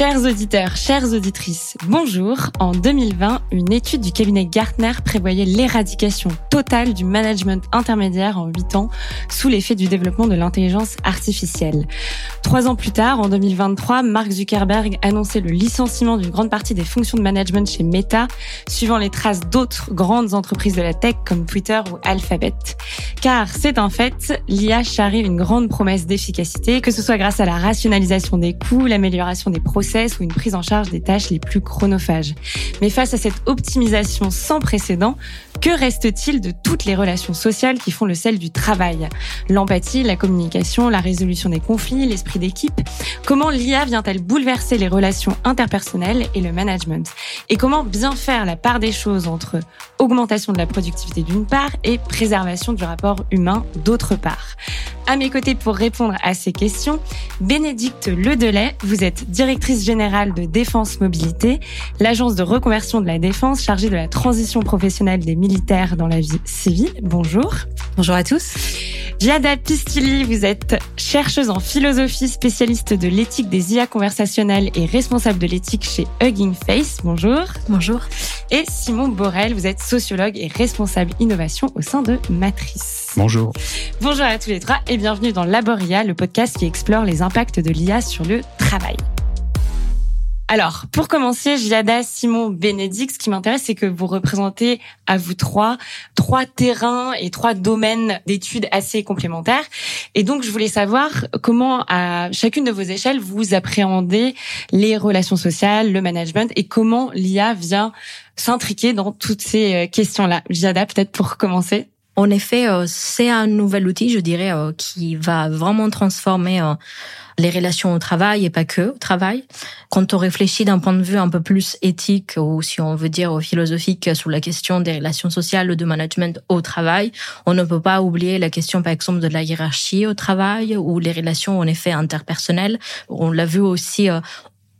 Chers auditeurs, chères auditrices, bonjour. En 2020, une étude du cabinet Gartner prévoyait l'éradication totale du management intermédiaire en 8 ans sous l'effet du développement de l'intelligence artificielle. Trois ans plus tard, en 2023, Mark Zuckerberg annonçait le licenciement d'une grande partie des fonctions de management chez Meta, suivant les traces d'autres grandes entreprises de la tech comme Twitter ou Alphabet. Car c'est un fait, l'IA charrie une grande promesse d'efficacité, que ce soit grâce à la rationalisation des coûts, l'amélioration des processus, ou une prise en charge des tâches les plus chronophages. Mais face à cette optimisation sans précédent, que reste-t-il de toutes les relations sociales qui font le sel du travail? L'empathie, la communication, la résolution des conflits, l'esprit d'équipe. Comment l'IA vient-elle bouleverser les relations interpersonnelles et le management? Et comment bien faire la part des choses entre augmentation de la productivité d'une part et préservation du rapport humain d'autre part? À mes côtés pour répondre à ces questions, Bénédicte Ledelay, vous êtes directrice générale de Défense Mobilité, l'agence de reconversion de la défense chargée de la transition professionnelle des militaire dans la vie civile. Bonjour. Bonjour à tous. Giada Pistili, vous êtes chercheuse en philosophie, spécialiste de l'éthique des IA conversationnelles et responsable de l'éthique chez Hugging Face. Bonjour. Bonjour. Et Simon Borel, vous êtes sociologue et responsable innovation au sein de Matrice. Bonjour. Bonjour à tous les trois et bienvenue dans Laboria, le podcast qui explore les impacts de l'IA sur le travail. Alors, pour commencer, Giada, Simon, Bénédicte, ce qui m'intéresse, c'est que vous représentez à vous trois trois terrains et trois domaines d'études assez complémentaires. Et donc, je voulais savoir comment, à chacune de vos échelles, vous appréhendez les relations sociales, le management, et comment l'IA vient s'intriquer dans toutes ces euh, questions-là. Giada, peut-être pour commencer. En effet, euh, c'est un nouvel outil, je dirais, euh, qui va vraiment transformer les relations au travail et pas que au travail. Quand on réfléchit d'un point de vue un peu plus éthique ou si on veut dire philosophique sur la question des relations sociales ou de management au travail, on ne peut pas oublier la question par exemple de la hiérarchie au travail ou les relations en effet interpersonnelles. On l'a vu aussi euh,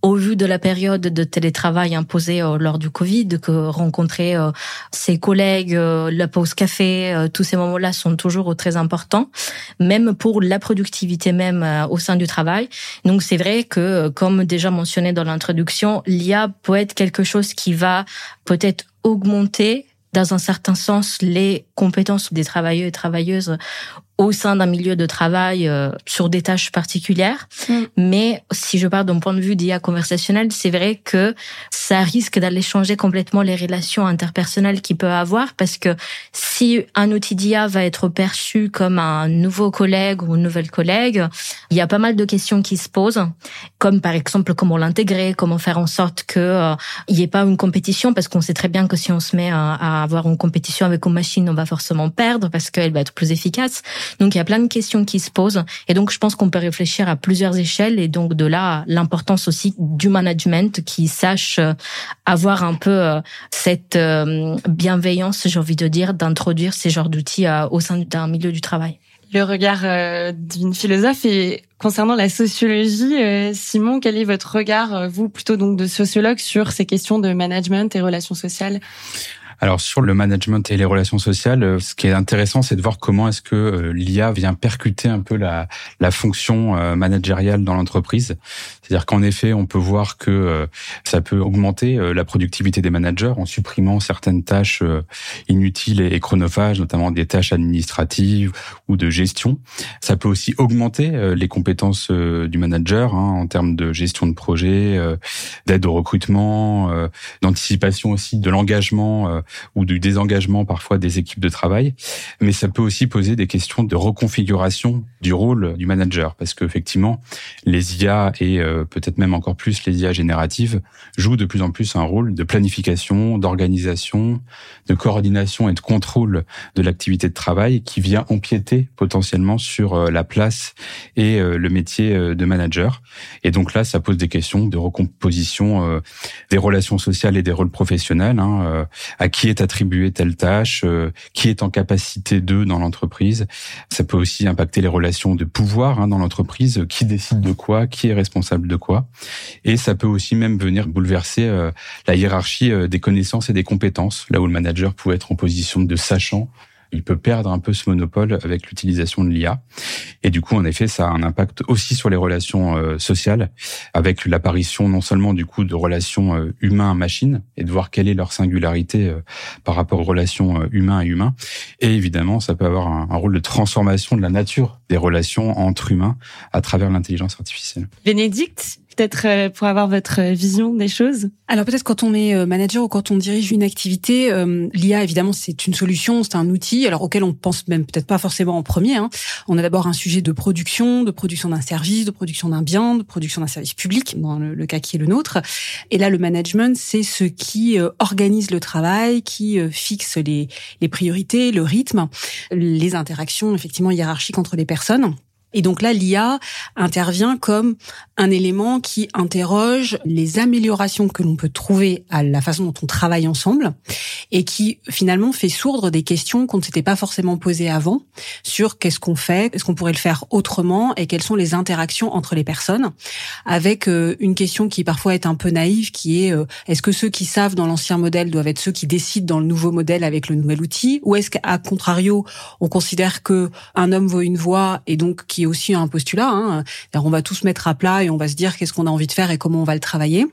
au vu de la période de télétravail imposée euh, lors du Covid, que rencontrer euh, ses collègues, euh, la pause café, tous ces moments-là sont toujours très importants, même pour la productivité même au sein du travail. Donc c'est vrai que, comme déjà mentionné dans l'introduction, l'IA peut être quelque chose qui va peut-être augmenter dans un certain sens les compétences des travailleurs et travailleuses au sein d'un milieu de travail euh, sur des tâches particulières. Mm. Mais si je parle d'un point de vue d'IA conversationnel, c'est vrai que ça risque d'aller changer complètement les relations interpersonnelles qu'il peut avoir parce que si un outil d'IA va être perçu comme un nouveau collègue ou une nouvelle collègue, il y a pas mal de questions qui se posent, comme par exemple comment l'intégrer, comment faire en sorte que euh, il n'y ait pas une compétition parce qu'on sait très bien que si on se met à, à avoir une compétition avec une machine, on va forcément perdre parce qu'elle va être plus efficace. Donc il y a plein de questions qui se posent. Et donc je pense qu'on peut réfléchir à plusieurs échelles. Et donc de là l'importance aussi du management qui sache euh, avoir un peu euh, cette euh, bienveillance, j'ai envie de dire, d'introduire ces genres d'outils au sein d'un milieu du travail. Le regard d'une philosophe et concernant la sociologie, Simon, quel est votre regard, vous plutôt donc de sociologue, sur ces questions de management et relations sociales? Alors sur le management et les relations sociales, euh, ce qui est intéressant, c'est de voir comment est-ce que euh, l'IA vient percuter un peu la, la fonction euh, managériale dans l'entreprise. C'est-à-dire qu'en effet, on peut voir que ça peut augmenter la productivité des managers en supprimant certaines tâches inutiles et chronophages, notamment des tâches administratives ou de gestion. Ça peut aussi augmenter les compétences du manager hein, en termes de gestion de projet, d'aide au recrutement, d'anticipation aussi de l'engagement ou du désengagement parfois des équipes de travail, mais ça peut aussi poser des questions de reconfiguration du rôle du manager, parce qu'effectivement, les IA et euh, peut-être même encore plus les IA génératives jouent de plus en plus un rôle de planification, d'organisation, de coordination et de contrôle de l'activité de travail qui vient empiéter potentiellement sur euh, la place et euh, le métier de manager. Et donc là, ça pose des questions de recomposition des relations sociales et des rôles professionnels, hein, est attribuée telle tâche, euh, qui est en capacité d'eux dans l'entreprise. Ça peut aussi impacter les relations de pouvoir hein, dans l'entreprise, qui décide de quoi, qui est responsable de quoi. Et ça peut aussi même venir bouleverser euh, la hiérarchie euh, des connaissances et des compétences, là où le manager pouvait être en position de sachant il peut perdre un peu ce monopole avec l'utilisation de l'IA. Et du coup, en effet, ça a un impact aussi sur les relations euh, sociales, avec l'apparition non seulement du coup de relations euh, humain-machine et de voir quelle est leur singularité euh, par rapport aux relations humain à humain. Et évidemment, ça peut avoir un, un rôle de transformation de la nature des relations entre humains à travers l'intelligence artificielle. Bénédicte, peut-être euh, pour avoir votre vision des choses Alors peut-être quand on est euh, manager ou quand on dirige une activité, euh, l'IA évidemment c'est une solution, c'est un outil, alors auquel on pense même peut-être pas forcément en premier. Hein. On a d'abord un sujet de production, de production d'un service, de production d'un bien, de production d'un service public, dans le, cas qui est le nôtre. Et là le management c'est ce qui organise le travail, qui fixe les, les priorités, le rythme, les interactions effectivement hiérarchiques entre les personnes. Et donc là, l'IA intervient comme un élément qui interroge les améliorations que l'on peut trouver à la façon dont on travaille ensemble et qui finalement fait sourdre des questions qu'on ne s'était pas forcément posées avant sur qu'est-ce qu'on fait, est-ce qu'on pourrait le faire autrement et quelles sont les interactions entre les personnes avec euh, une question qui parfois est un peu naïve qui est euh, est-ce que ceux qui savent dans l'ancien modèle doivent être ceux qui décident dans le nouveau modèle avec le nouvel outil ou est-ce qu'à contrario on considère que un homme vaut une voix et donc qui aussi un postulat. Hein. On va tous mettre à plat et on va se dire qu'est-ce qu'on a envie de faire et comment on va le travailler.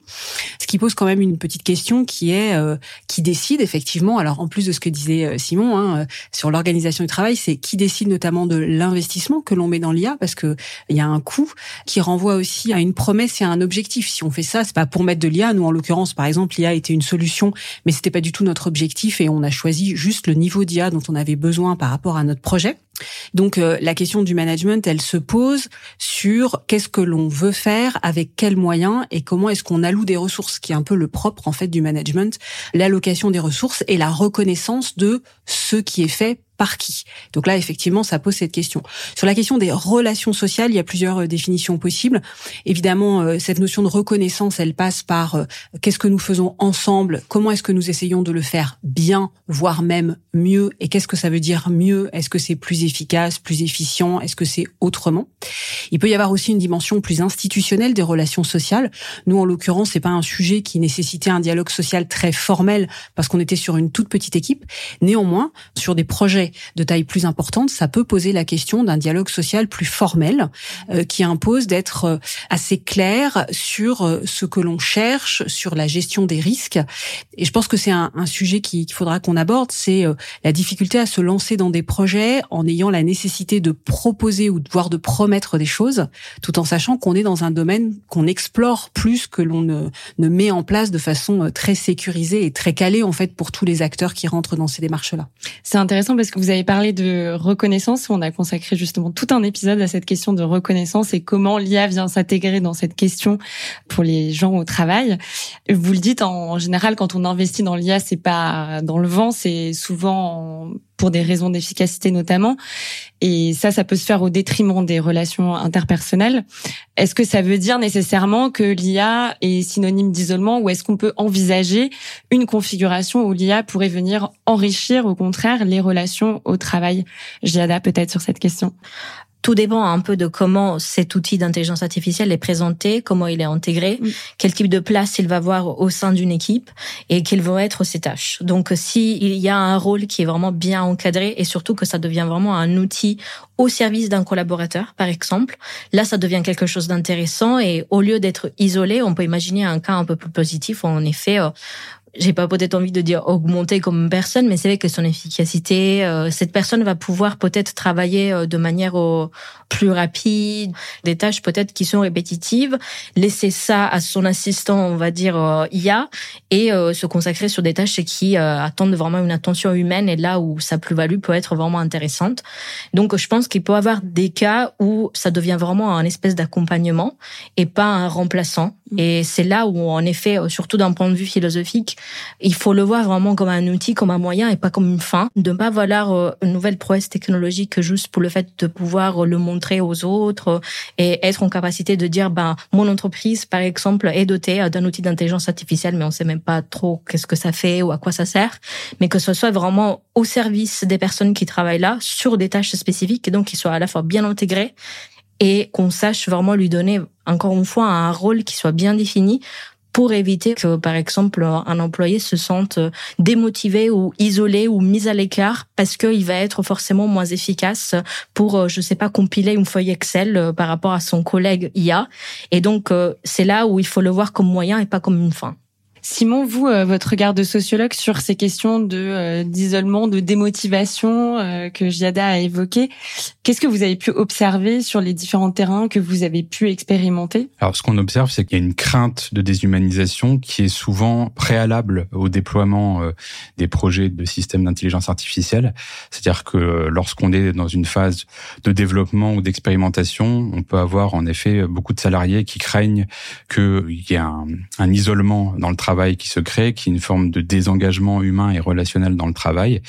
Ce qui pose quand même une petite question qui est euh, qui décide effectivement. Alors en plus de ce que disait euh, Simon hein, euh, sur l'organisation du travail, c'est qui décide notamment de l'investissement que l'on met dans l'IA parce que il y a un coût qui renvoie aussi à une promesse et à un objectif. Si on fait ça, c'est pas pour mettre de l'IA. Nous en l'occurrence, par exemple, l'IA était une solution, mais c'était pas du tout notre objectif et on a choisi juste le niveau d'IA dont on avait besoin par rapport à notre projet. Donc euh, la question du management, elle se pose sur qu'est-ce que l'on veut faire, avec quels moyens et comment est-ce qu'on alloue des ressources, qui est un peu le propre en fait du management, l'allocation des ressources et la reconnaissance de ce qui est fait par qui Donc là, effectivement, ça pose cette question. Sur la question des relations sociales, il y a plusieurs euh, définitions possibles. Évidemment, euh, cette notion de reconnaissance, elle passe par euh, qu'est-ce que nous faisons ensemble, comment est-ce que nous essayons de le faire bien, voire même mieux, et qu'est-ce que ça veut dire mieux? Est-ce que c'est plus efficace, plus efficient? Est-ce que c'est autrement? Il peut y avoir aussi une dimension plus institutionnelle des relations sociales. Nous, en l'occurrence, c'est pas un sujet qui nécessitait un dialogue social très formel parce qu'on était sur une toute petite équipe. Néanmoins, sur des projets de taille plus importante, ça peut poser la question d'un dialogue social plus formel euh, qui impose d'être euh, assez clair sur euh, ce que l'on cherche, sur la gestion des risques. Et je pense que c'est un, sujet qu'il faudra qu'on aborde, c'est la difficulté à se lancer dans des projets en ayant la nécessité de proposer ou de voir de promettre des choses, tout en sachant qu'on est dans un domaine qu'on explore plus que l'on ne, ne met en place de façon très sécurisée et très calée en fait pour tous les acteurs qui rentrent dans ces démarches-là. C'est intéressant parce que vous avez parlé de reconnaissance. On a consacré justement tout un épisode à cette question de reconnaissance et comment l'IA vient s'intégrer dans cette question pour les gens au travail. Vous le dites, en général, quand on investit dans l'IA, c'est pas dans le vent, c'est souvent pour des raisons d'efficacité notamment. Et ça, ça peut se faire au détriment des relations interpersonnelles. Est-ce que ça veut dire nécessairement que l'IA est synonyme d'isolement ou est-ce qu'on peut envisager une configuration où l'IA pourrait venir enrichir au contraire les relations au travail? Giada peut-être sur cette question. Tout dépend un peu de comment cet outil d'intelligence artificielle est présenté, comment il est intégré, mm. quel type de place il va avoir au sein d'une équipe et quelles vont être ses tâches. Donc, s'il y a un rôle qui est vraiment bien encadré et surtout que ça devient vraiment un outil au service d'un collaborateur, par exemple, là, ça devient quelque chose d'intéressant et au lieu d'être isolé, on peut imaginer un cas un peu plus positif où en effet, euh, j'ai pas peut-être envie de dire augmenter comme personne, mais c'est vrai que son efficacité, euh, cette personne va pouvoir peut-être travailler euh, de manière euh, plus rapide, des tâches peut-être qui sont répétitives, laisser ça à son assistant, on va dire IA, et se consacrer sur des tâches qui attendent vraiment une attention humaine et là où sa plus-value peut être vraiment intéressante. Donc je pense qu'il peut y avoir des cas où ça devient vraiment un espèce d'accompagnement et pas un remplaçant. Mm. Et c'est là où en effet, surtout d'un point de vue philosophique, il faut le voir vraiment comme un outil, comme un moyen et pas comme une fin. De ne pas vouloir euh, une nouvelle prouesse technologique juste pour le fait de pouvoir le montrer aux autres et être en capacité de dire, ben, mon entreprise, par exemple, est dotée d'un outil d'intelligence artificielle, mais on sait même pas trop qu'est-ce que ça fait ou à quoi ça sert, mais que ce soit vraiment au service des personnes qui travaillent là sur des tâches spécifiques et donc qui soient à la fois bien intégrées et qu'on sache vraiment lui donner encore une fois un rôle qui soit bien défini pour éviter que, par exemple, un employé se sente démotivé ou isolé ou mis à l'écart parce qu'il va être forcément moins efficace pour, je sais pas, compiler une feuille Excel par rapport à son collègue IA. Et donc, c'est là où il faut le voir comme moyen et pas comme une fin. Simon, vous, euh, votre regard de sociologue sur ces questions de euh, d'isolement, de démotivation euh, que Giada a évoqué, qu'est-ce que vous avez pu observer sur les différents terrains que vous avez pu expérimenter? Alors, ce qu'on observe, c'est qu'il y a une crainte de déshumanisation qui est souvent préalable au déploiement des projets de systèmes d'intelligence artificielle. C'est-à-dire que lorsqu'on est dans une phase de développement ou d'expérimentation, on peut avoir en effet beaucoup de salariés qui craignent qu'il y ait un, un isolement dans le travail qui se crée, qui est une forme de désengagement humain et relationnel dans le travail.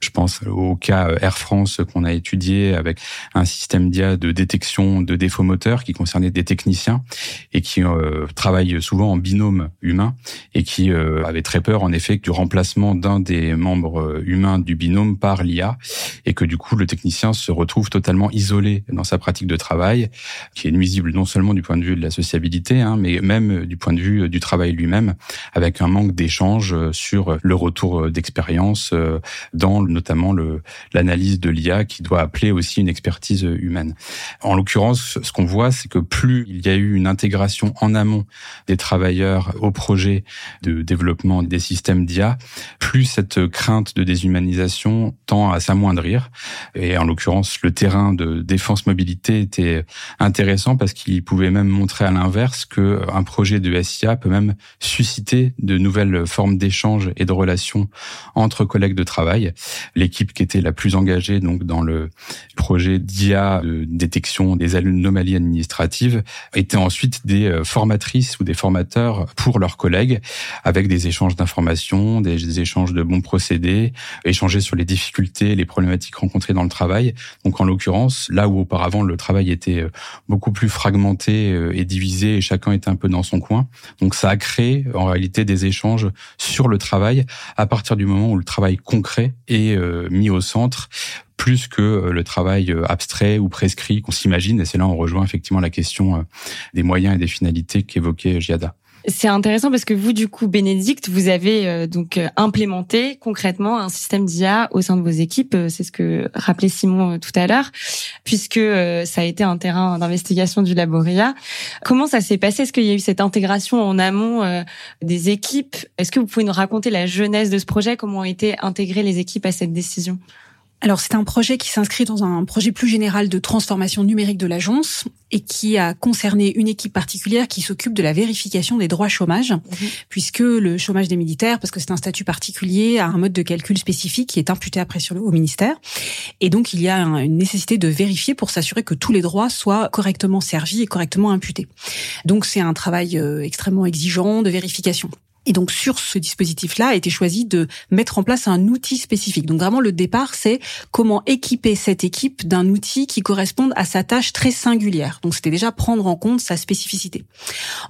Je pense au cas euh, Air France qu'on a étudié avec un système d'IA de détection de défauts moteurs qui concernait des techniciens et qui euh, travaillent souvent en binôme humain et qui euh, avait très peur en effet du remplacement d'un des membres humains du binôme par l'IA et que du coup le technicien se retrouve totalement isolé dans sa pratique de travail qui est nuisible non seulement du point de vue de la sociabilité hein, mais même du point de vue du travail lui-même avec un manque d'échange euh, sur le retour euh, d'expérience euh, dans notamment l'analyse de l'IA qui doit appeler aussi une expertise humaine. En l'occurrence, ce qu'on voit, c'est que plus il y a eu une intégration en amont des travailleurs au projet de développement des systèmes d'IA, plus cette crainte de déshumanisation tend à s'amoindrir. Et en l'occurrence, le terrain de défense mobilité était intéressant parce qu'il pouvait même montrer à l'inverse que un projet de SIA peut même susciter de nouvelles formes d'échanges et de relations entre collègues de travail. L'équipe qui était la plus engagée donc dans le projet d'IA de détection des anomalies administratives était ensuite des euh, formatrices ou des formateurs pour leurs collègues avec des échanges d'informations, des échanges de bons procédés, échanger sur les difficultés, les problématiques rencontrées dans le travail. Donc en l'occurrence, là où auparavant le travail était euh, beaucoup plus fragmenté euh, et divisé et chacun était un peu dans son coin, donc ça a créé en réalité des échanges sur le travail à partir du moment où le travail concret est euh, mis au centre plus que euh, le travail euh, abstrait ou prescrit qu'on s'imagine. Et c'est là on rejoint effectivement la question des moyens et des finalités qu'évoquait Giada. C'est intéressant parce que vous, du coup, Bénédicte, vous avez euh, donc euh, implémenté concrètement un système d'IA au sein de vos équipes. Euh, c'est ce que rappelait Simon tout à l'heure, puisque ça a été un terrain d'investigation du Laboria. Comment ça s'est passé? Est-ce qu'il y a eu cette intégration en amont des équipes? Est-ce que vous pouvez nous raconter la jeunesse de ce projet? Comment ont été intégrées les équipes à cette décision? Alors c'est un projet qui s'inscrit dans un projet plus général de transformation numérique de l'agence et qui a concerné une équipe particulière qui s'occupe de la vérification des droits chômage, mhm. puisque le chômage des militaires, parce que c'est un statut particulier, a un mode de calcul spécifique qui est imputé après sur le, au ministère. Et donc il y a une nécessité de vérifier pour s'assurer que tous les droits soient correctement servis et correctement imputés. Donc c'est un travail euh, extrêmement exigeant de vérification. Et donc sur ce dispositif-là a été choisi de mettre en place un outil spécifique. Donc vraiment le départ, c'est comment équiper cette équipe d'un outil qui corresponde à sa tâche très singulière. Donc c'était déjà prendre en compte sa spécificité.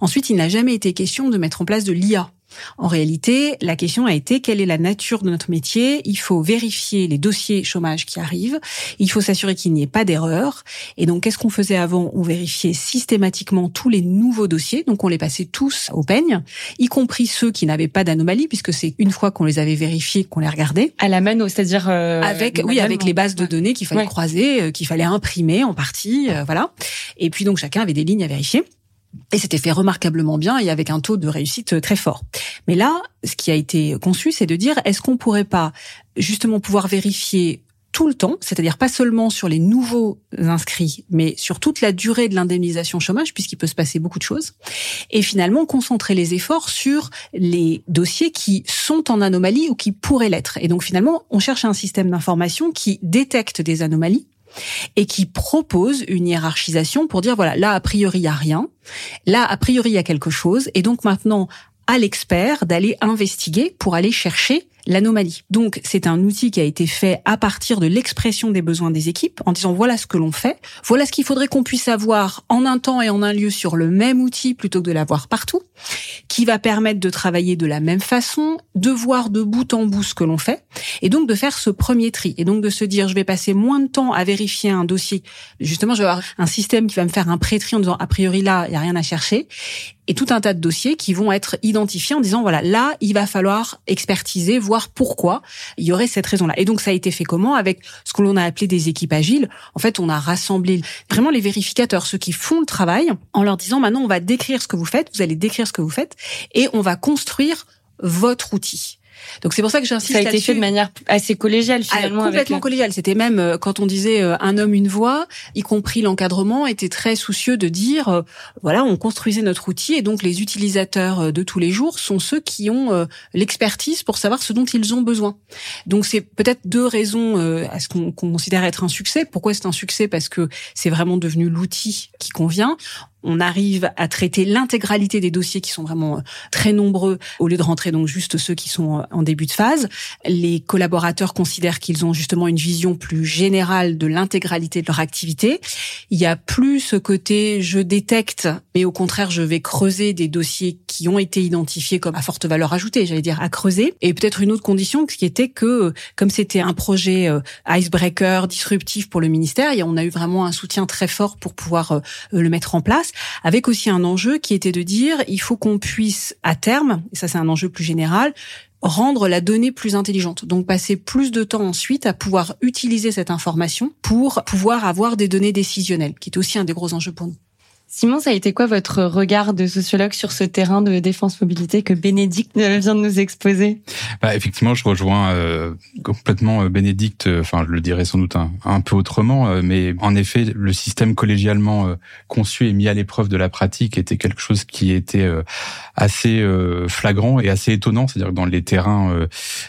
Ensuite, il n'a jamais été question de mettre en place de l'IA en réalité, la question a été quelle est la nature de notre métier? Il faut vérifier les dossiers chômage qui arrivent. Il faut s'assurer qu'il n'y ait pas d'erreur. Et donc, qu'est-ce qu'on faisait avant? On vérifiait systématiquement tous les nouveaux dossiers. Donc, on les passait tous au peigne, y compris ceux qui n'avaient pas d'anomalie, puisque c'est une fois qu'on les avait vérifiés qu'on les regardait. À la mano, c'est-à-dire euh, avec oui, avec les bases de données qu'il fallait croiser, euh, qu'il fallait imprimer en partie, euh, voilà. Et puis donc chacun avait des lignes à vérifier. Et c'était fait remarquablement bien et avec un taux de réussite très fort. Mais là, ce qui a été conçu, c'est de dire, est-ce qu'on pourrait pas justement pouvoir vérifier tout le temps, c'est-à-dire pas seulement sur les nouveaux inscrits, mais sur toute la durée de l'indemnisation chômage, puisqu'il peut se passer beaucoup de choses, et finalement concentrer les efforts sur les dossiers qui sont en anomalie ou qui pourraient l'être. Et donc finalement, on cherche un système d'information qui détecte des anomalies et qui propose une hiérarchisation pour dire voilà, là a priori il y a rien, là a priori il y a quelque chose. Et donc maintenant à l'expert d'aller investiguer pour aller chercher l'anomalie. Donc c'est un outil qui a été fait à partir de l'expression des besoins des équipes en disant voilà ce que l'on fait, voilà ce qu'il faudrait qu'on puisse avoir en un temps et en un lieu sur le même outil plutôt que de l'avoir partout, qui va permettre de travailler de la même façon, de voir de bout en bout ce que l'on fait et donc de faire ce premier tri et donc de se dire je vais passer moins de temps à vérifier un dossier. Justement, je vais avoir un système qui va me faire un pré-tri en disant a priori là, il y a rien à chercher et tout un tas de dossiers qui vont être identifiés en disant voilà là il va falloir expertiser voir pourquoi il y aurait cette raison là et donc ça a été fait comment? Avec ce que l'on a appelé des équipes agiles. En fait on a rassemblé vraiment les vérificateurs ceux qui font le travail en leur disant maintenant on va décrire ce que vous faites vous allez décrire ce que vous faites et on va construire votre outil donc c'est pour ça que j'insiste. Ça a été fait de manière assez collégiale ah, finalement. complètement collégiale. C'était même euh, quand on disait euh, un homme une voix, y compris l'encadrement était très soucieux de dire euh, voilà on construisait notre outil et donc les utilisateurs de tous les jours sont ceux qui ont l'expertise pour savoir ce dont ils ont besoin. Donc c'est peut-être deux raisons à ce qu'on considère être un succès. Pourquoi c'est un succès? Parce que c'est vraiment devenu l'outil qui convient on arrive à traiter l'intégralité des dossiers qui sont vraiment euh, très nombreux au lieu de rentrer donc juste ceux qui sont euh, en début de phase. Les collaborateurs considèrent qu'ils ont justement une vision plus générale de l'intégralité de leur activité. Il y a plus ce côté je détecte, mais au contraire je vais creuser des dossiers qui ont été identifiés comme à forte valeur ajoutée, j'allais dire à creuser. Et peut-être une autre condition qui était que euh, comme c'était un projet icebreaker disruptif pour le ministère, on a eu vraiment un soutien très fort pour pouvoir le mettre en place avec aussi un enjeu qui était de dire il faut qu'on puisse à terme, et ça c'est un enjeu plus général, rendre la donnée plus intelligente. Donc passer plus de temps ensuite à pouvoir utiliser cette information pour pouvoir avoir des données décisionnelles, qui est aussi un des gros enjeux pour nous. Simon, ça a été quoi votre regard de sociologue sur ce terrain de défense mobilité que Bénédicte vient de nous exposer? Bah, Effectivement, je rejoins euh, complètement euh, Bénédicte, euh, enfin je le dirais sans doute un, peu autrement, mais en effet, le système collégialement conçu et mis à l'épreuve de la pratique était quelque chose qui était assez flagrant et assez étonnant, c'est-à-dire que dans les terrains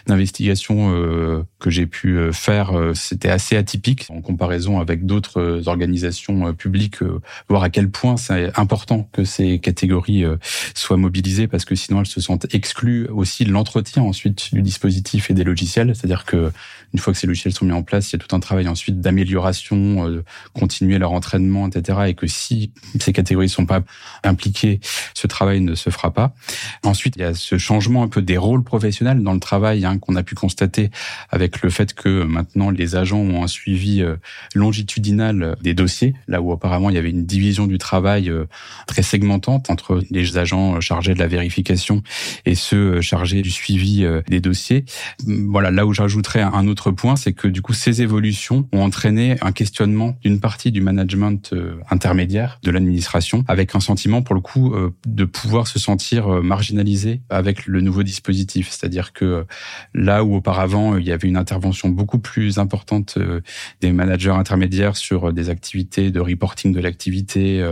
d'investigation que j'ai pu faire, c'était assez atypique en comparaison avec d'autres organisations publiques, voir à quel point c'est important que ces catégories euh, soient mobilisées parce que sinon elles se sentent exclues aussi de l'entretien ensuite du dispositif et des logiciels. C'est-à-dire que une fois que ces logiciels sont mis en place, il y a tout un travail ensuite d'amélioration, euh, continuer leur entraînement, etc. Et que si ces catégories ne sont pas impliquées, ce travail ne se fera pas. Ensuite, il y a ce changement un peu des rôles professionnels dans le travail hein, qu'on a pu constater avec le fait que maintenant les agents ont un suivi euh, longitudinal des dossiers, là où auparavant il y avait une division du travail euh, très segmentante entre les agents chargés de la vérification et ceux chargés du suivi des dossiers. Voilà, là où j'ajouterais un autre point, c'est que du coup, ces évolutions ont entraîné un questionnement d'une partie du management euh, intermédiaire de l'administration, avec un sentiment, pour le coup, euh, de pouvoir se sentir euh, marginalisé avec le nouveau dispositif. C'est-à-dire que là où auparavant, il y avait une intervention beaucoup plus importante des managers intermédiaires sur des activités de reporting de l'activité,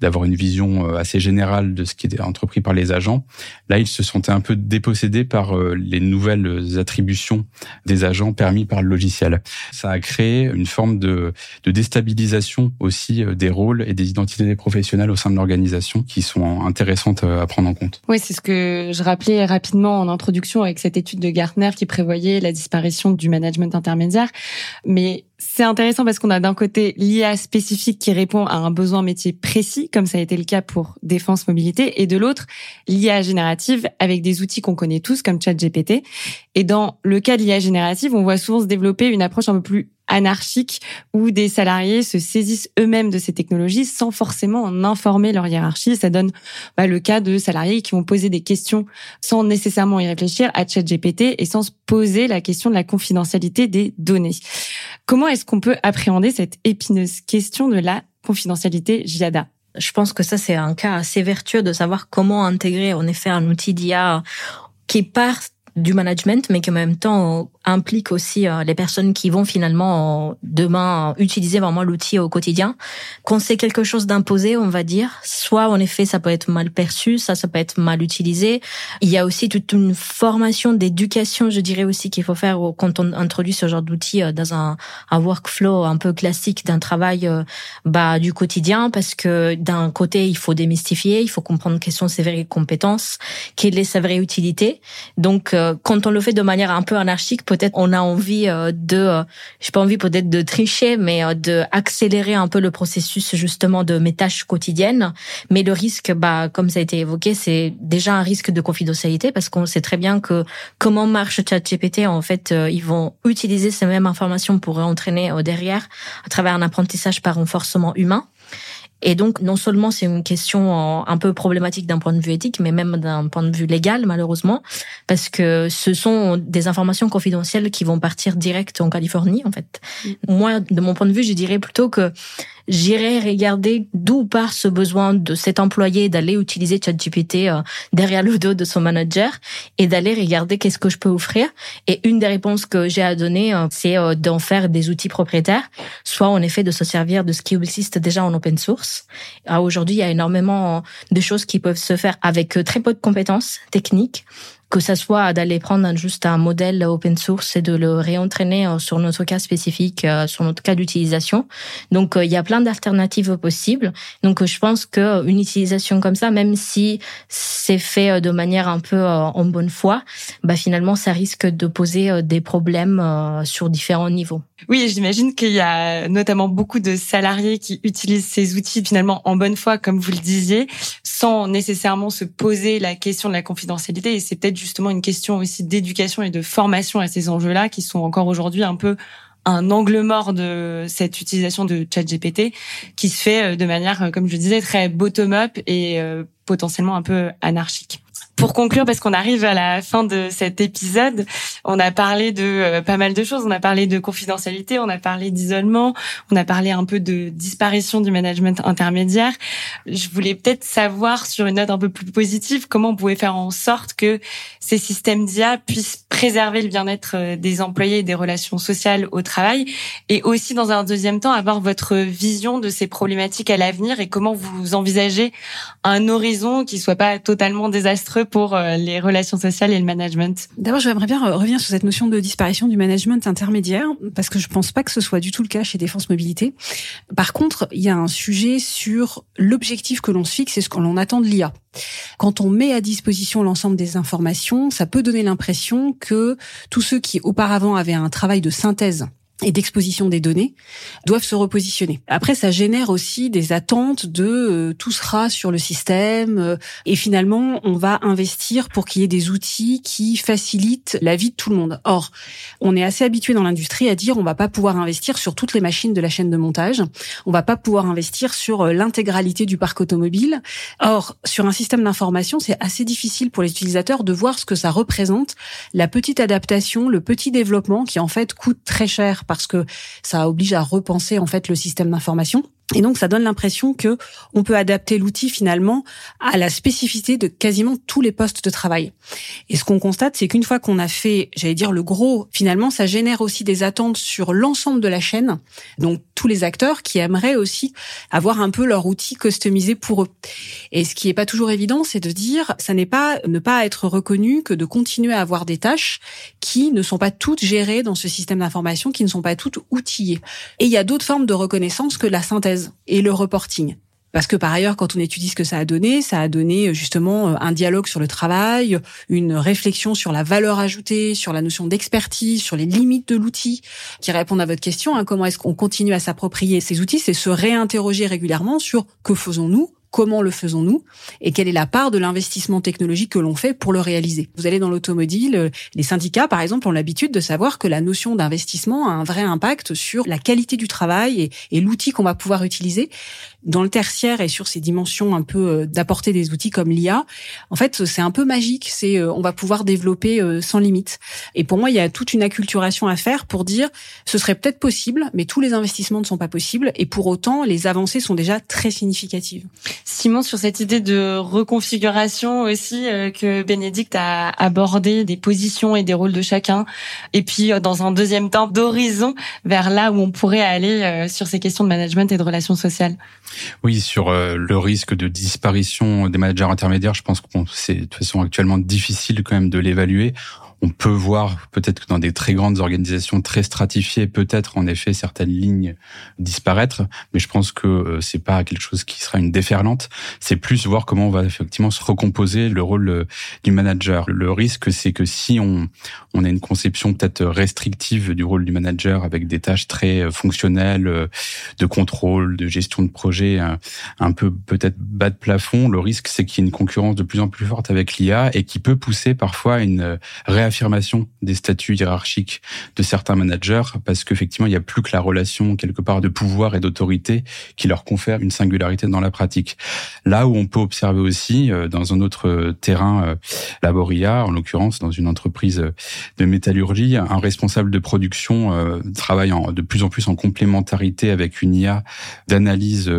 d'avoir une vision assez générale de ce qui est entrepris par les agents, là, ils se sentaient un peu dépossédés par les nouvelles attributions des agents permis par le logiciel. Ça a créé une forme de, de déstabilisation aussi euh, des rôles et des identités des professionnels au sein de l'organisation qui sont intéressantes euh, à prendre en compte. Oui, c'est ce que je rappelais rapidement en introduction avec cette étude de Gartner qui prévoyait la disparition du management intermédiaire. Mais c'est intéressant parce qu'on a d'un côté l'IA spécifique qui répond à un besoin métier précis, comme ça a été le cas pour Défense Mobilité, et de l'autre, l'IA générative avec des outils qu'on connaît tous comme ChatGPT. Et dans le cas de l'IA générative, on voit souvent se développer une approche un peu plus anarchique où des salariés se saisissent eux-mêmes de ces technologies sans forcément en informer leur hiérarchie. Ça donne bah, le cas de salariés qui vont poser des questions sans nécessairement y réfléchir à ChatGPT et sans se poser la question de la confidentialité des données. Comment est-ce qu'on peut appréhender cette épineuse question de la confidentialité JADA je pense que ça, c'est un cas assez vertueux de savoir comment intégrer en effet un outil d'IA qui part du management, mais qui en même temps implique aussi euh, les personnes qui vont finalement demain utiliser vraiment l'outil au quotidien. Quand c'est quelque chose d'imposé, on va dire, soit en effet ça peut être mal perçu, ça ça peut être mal utilisé. Il y a aussi toute une formation d'éducation, je dirais aussi qu'il faut faire quand on introduit ce genre d'outil euh, dans un, workflow un peu classique d'un travail euh, bah du quotidien, parce que d'un côté il faut démystifier, il faut comprendre quelles sont ses vraies compétences, quelle est sa vraie utilité. Donc que quand on le fait de manière un peu anarchique, peut-être on a envie de, j'ai pas envie peut-être de tricher, mais de accélérer un peu le processus justement de mes tâches quotidiennes. Mais le risque, bah comme ça a été évoqué, c'est déjà un risque de confidentialité parce qu'on sait très bien que comment marche ChatGPT. En fait, ils vont utiliser ces mêmes informations pour entraîner derrière à travers un apprentissage par renforcement humain. Et donc, non seulement c'est une question un peu problématique d'un point de vue éthique, mais même d'un point de vue légal, malheureusement, parce que ce sont des informations confidentielles qui vont partir direct en Californie, en fait. Mm. Moi, de mon point de vue, je dirais plutôt que j'irai regarder d'où part ce besoin de cet employé d'aller utiliser ChatGPT euh, derrière le dos de son manager et d'aller regarder qu'est-ce que je peux offrir. Et une des réponses que j'ai à donner, euh, c'est euh, d'en faire des outils propriétaires, soit en effet de se servir de ce qui existe déjà en open source. Aujourd'hui, il y a énormément de choses qui peuvent se faire avec très peu de compétences techniques que ça soit d'aller prendre juste un modèle open source et de le réentraîner euh, sur notre cas spécifique, euh, sur notre cas d'utilisation. Donc euh, il y a plein d'alternatives possibles. Donc je pense que une utilisation comme ça, même si c'est fait de manière un peu en bonne foi, bah finalement ça risque de poser des problèmes sur différents niveaux. Oui, j'imagine qu'il y a notamment beaucoup de salariés qui utilisent ces outils finalement en bonne foi, comme vous le disiez, sans nécessairement se poser la question de la confidentialité. Et c'est peut-être justement une question aussi d'éducation et de formation à ces enjeux-là qui sont encore aujourd'hui un peu un angle mort de cette utilisation de ChatGPT qui se fait euh, de manière, euh, comme je disais, très bottom-up et euh, potentiellement un peu anarchique. Pour conclure, parce qu'on arrive à la fin de cet épisode, on a parlé de euh, pas mal de choses. On a parlé de confidentialité, on a parlé d'isolement, on a parlé un peu de disparition du management intermédiaire. Je voulais peut-être savoir, sur une note un peu plus positive, comment on pouvait faire en sorte que ces systèmes d'IA puissent préserver le bien-être euh, des employés et des relations sociales au travail, et aussi dans un deuxième temps avoir votre vision de ces problématiques à l'avenir et comment vous envisagez un horizon qui soit pas totalement désastreux pour euh, les relations sociales et le management D'abord, j'aimerais bien revenir sur cette notion de disparition du management intermédiaire, parce que je pense pas que ce soit du tout le cas chez Défense Mobilité. Par contre, il y a un sujet sur l'objectif que l'on se fixe et ce que l'on attend de l'IA. Quand on met à disposition l'ensemble des informations, ça peut donner l'impression que tous ceux qui auparavant avaient un travail de synthèse et d'exposition des données doivent se repositionner. Après, ça génère aussi des attentes de euh, tout sera sur le système euh, et finalement, on va investir pour qu'il y ait des outils qui facilitent la vie de tout le monde. Or, on est assez habitué dans l'industrie à dire on va pas pouvoir investir sur toutes les machines de la chaîne de montage, on va pas pouvoir investir sur euh, l'intégralité du parc automobile. Or, sur un système d'information, c'est assez difficile pour les utilisateurs de voir ce que ça représente, la petite adaptation, le petit développement qui en fait coûte très cher parce que ça oblige à repenser en fait le système d'information. Et donc, ça donne l'impression que on peut adapter l'outil finalement à la spécificité de quasiment tous les postes de travail. Et ce qu'on constate, c'est qu'une fois qu'on a fait, j'allais dire le gros, finalement, ça génère aussi des attentes sur l'ensemble de la chaîne. Donc, tous les acteurs qui aimeraient aussi avoir un peu leur outil customisé pour eux. Et ce qui est pas toujours évident, c'est de dire, ça n'est pas ne pas être reconnu que de continuer à avoir des tâches qui ne sont pas toutes gérées dans ce système d'information, qui ne sont pas toutes outillées. Et il y a d'autres formes de reconnaissance que la synthèse et le reporting. Parce que par ailleurs, quand on étudie ce que ça a donné, ça a donné euh, justement euh, un dialogue sur le travail, une réflexion sur la valeur ajoutée, sur la notion d'expertise, sur les limites de l'outil, qui répondent à votre question. Hein, comment est-ce qu'on continue à s'approprier ces outils C'est se réinterroger régulièrement sur que faisons-nous comment le faisons-nous et quelle est la part de l'investissement technologique que l'on fait pour le réaliser. Vous allez dans l'automobile, euh, les syndicats par exemple ont l'habitude de savoir que la notion d'investissement a un vrai impact sur la qualité du travail et, l'outil qu'on va pouvoir utiliser dans le tertiaire et sur ces dimensions un peu euh, d'apporter des outils comme l'IA, en fait, c'est un peu magique. C'est euh, on va pouvoir développer sans limite. Et pour moi, il y a toute une acculturation à faire pour dire ce serait peut-être possible, mais tous les investissements ne sont pas possibles. Et pour autant, les avancées sont déjà très significatives. Simon, sur cette idée de reconfiguration aussi que Bénédicte a abordé des positions et des rôles de chacun, et puis dans un deuxième temps d'horizon vers là où on pourrait aller sur ces questions de management et de relations sociales. Oui, sur euh, le risque de disparition des managers intermédiaires, je pense que c'est de toute façon actuellement difficile quand même de l'évaluer. On peut voir peut-être que dans des très grandes organisations très stratifiées, peut-être en effet certaines lignes disparaître, mais je pense que euh, c'est pas quelque chose qui sera une déferlante. C'est plus voir comment on va effectivement se recomposer le rôle euh, du manager. Le risque, c'est que si on on a une conception peut-être restrictive du rôle du manager avec des tâches très euh, fonctionnelles de contrôle, de gestion de projet, un peu peut-être bas de plafond, le risque c'est qu'il y ait une concurrence de plus en plus forte avec l'IA et qui peut pousser parfois à une réaffirmation des statuts hiérarchiques de certains managers parce qu'effectivement il n'y a plus que la relation quelque part de pouvoir et d'autorité qui leur confère une singularité dans la pratique. Là où on peut observer aussi euh, dans un autre terrain euh, Laboria, en l'occurrence dans une entreprise de métallurgie, un responsable de production euh, travaille de plus en plus en complémentarité avec une IA d'analyse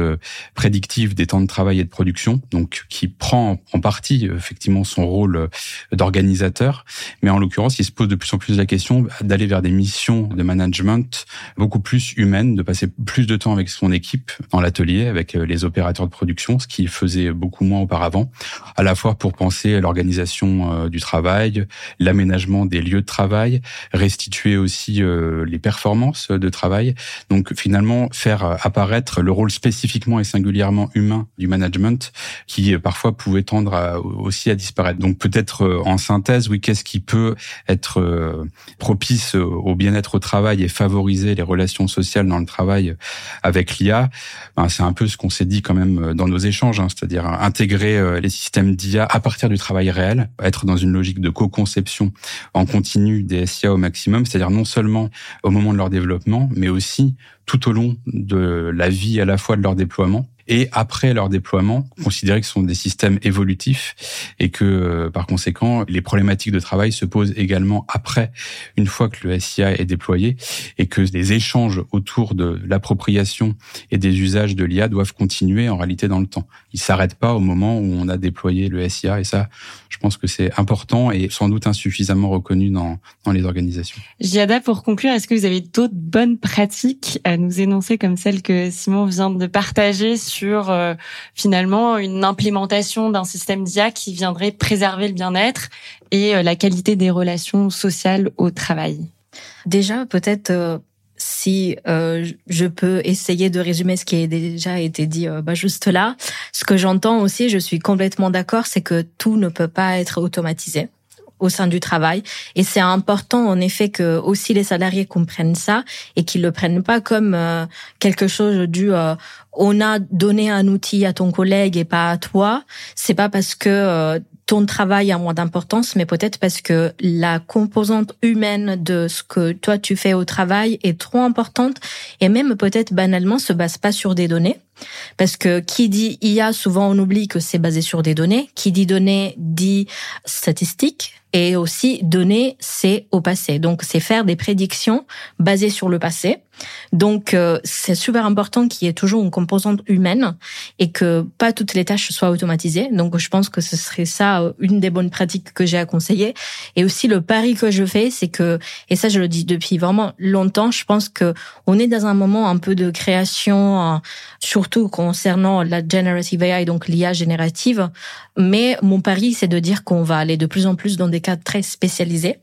prédictive des temps de travail et de production, donc qui prend en partie effectivement son rôle d'organisateur, mais en l'occurrence, il se pose de plus en plus la question d'aller vers des missions de management beaucoup plus humaines, de passer plus de temps avec son équipe dans l'atelier, avec euh, les opérateurs de production, ce qu'il faisait beaucoup moins auparavant, à la fois pour penser à l'organisation euh, du travail, l'aménagement des lieux de travail, restituer aussi euh, les performances de travail. Donc finalement, faire apparaître le rôle spécifiquement et singulièrement humain du management qui parfois pouvait tendre aussi à disparaître. Donc peut-être en synthèse, oui, qu'est-ce qui peut être propice au bien-être au travail et favoriser les relations sociales dans le travail avec l'IA, ben, c'est un peu ce qu'on s'est dit quand même euh, dans nos échanges, hein, c'est-à-dire intégrer euh, les systèmes d'IA à partir du travail réel, être dans une logique de co-conception en continu des SIA au maximum, c'est-à-dire non seulement au moment de leur développement, mais aussi tout au long de la vie à la fois de leur déploiement et après leur déploiement, considérer que ce sont des systèmes évolutifs et que euh, par conséquent, les problématiques de travail se posent également après, une fois que le SIA est déployé et que les échanges autour de l'appropriation et des usages de l'IA doivent continuer en réalité dans le temps. Ils s'arrêtent pas au moment où on a déployé le SIA et ça, je pense que c'est important et sans doute insuffisamment reconnu dans, dans les organisations. Giada, pour conclure, est-ce que vous avez d'autres bonnes pratiques à nous énoncer comme celles que Simon vient de partager sur euh, finalement une implémentation d'un système d'IA qui viendrait préserver le bien-être et euh, la qualité des relations sociales au travail? Déjà, peut-être euh, si je peux essayer de résumer ce qui a déjà été dit bah, juste là, ce que j'entends aussi, je suis complètement d'accord, c'est que tout ne peut pas être automatisé au sein du travail. Et c'est important, en effet, que aussi les salariés comprennent ça et qu'ils le prennent pas comme euh, quelque chose du euh, on a donné un outil à ton collègue et pas à toi. C'est pas parce que euh, ton travail a moins d'importance, mais peut-être parce que la composante humaine de ce que toi tu fais au travail est trop importante et même peut-être banalement se base pas sur des données. Parce que qui dit IA, souvent on oublie que c'est basé sur des données. Qui dit données dit statistiques. Et aussi données, c'est au passé. Donc c'est faire des prédictions basées sur le passé. Donc euh, c'est super important qu'il y ait toujours une composante humaine et que pas toutes les tâches soient automatisées. Donc je pense que ce serait ça euh, une des bonnes pratiques que j'ai à conseiller. Et aussi le pari que je fais, c'est que et ça je le dis depuis vraiment longtemps, je pense que on est dans un moment un peu de création, euh, surtout concernant la generative AI, donc l'IA générative. Mais mon pari, c'est de dire qu'on va aller de plus en plus dans des cas très spécialisés,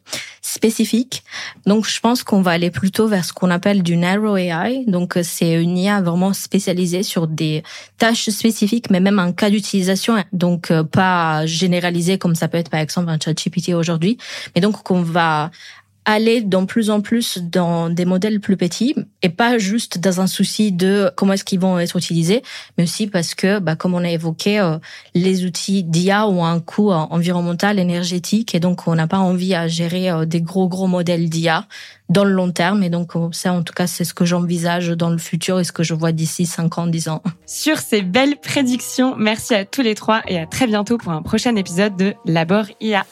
spécifiques. Donc je pense qu'on va aller plutôt vers ce qu'on appelle du narrow AI. Donc c'est une IA vraiment spécialisée sur des tâches spécifiques, mais même un cas d'utilisation. Donc pas généralisé comme ça peut être par exemple un chat GPT aujourd'hui. Mais donc qu'on va aller de plus en plus dans des modèles plus petits et pas juste dans un souci de comment est-ce qu'ils vont être utilisés, mais aussi parce que, bah, comme on a évoqué, euh, les outils d'IA ont un coût euh, environnemental, énergétique, et donc on n'a pas envie à gérer euh, des gros gros modèles d'IA dans le long terme. Et donc ça, en tout cas, c'est ce que j'envisage dans le futur et ce que je vois d'ici 5 ans, 10 ans. Sur ces belles prédictions, merci à tous les trois et à très bientôt pour un prochain épisode de Labor IA.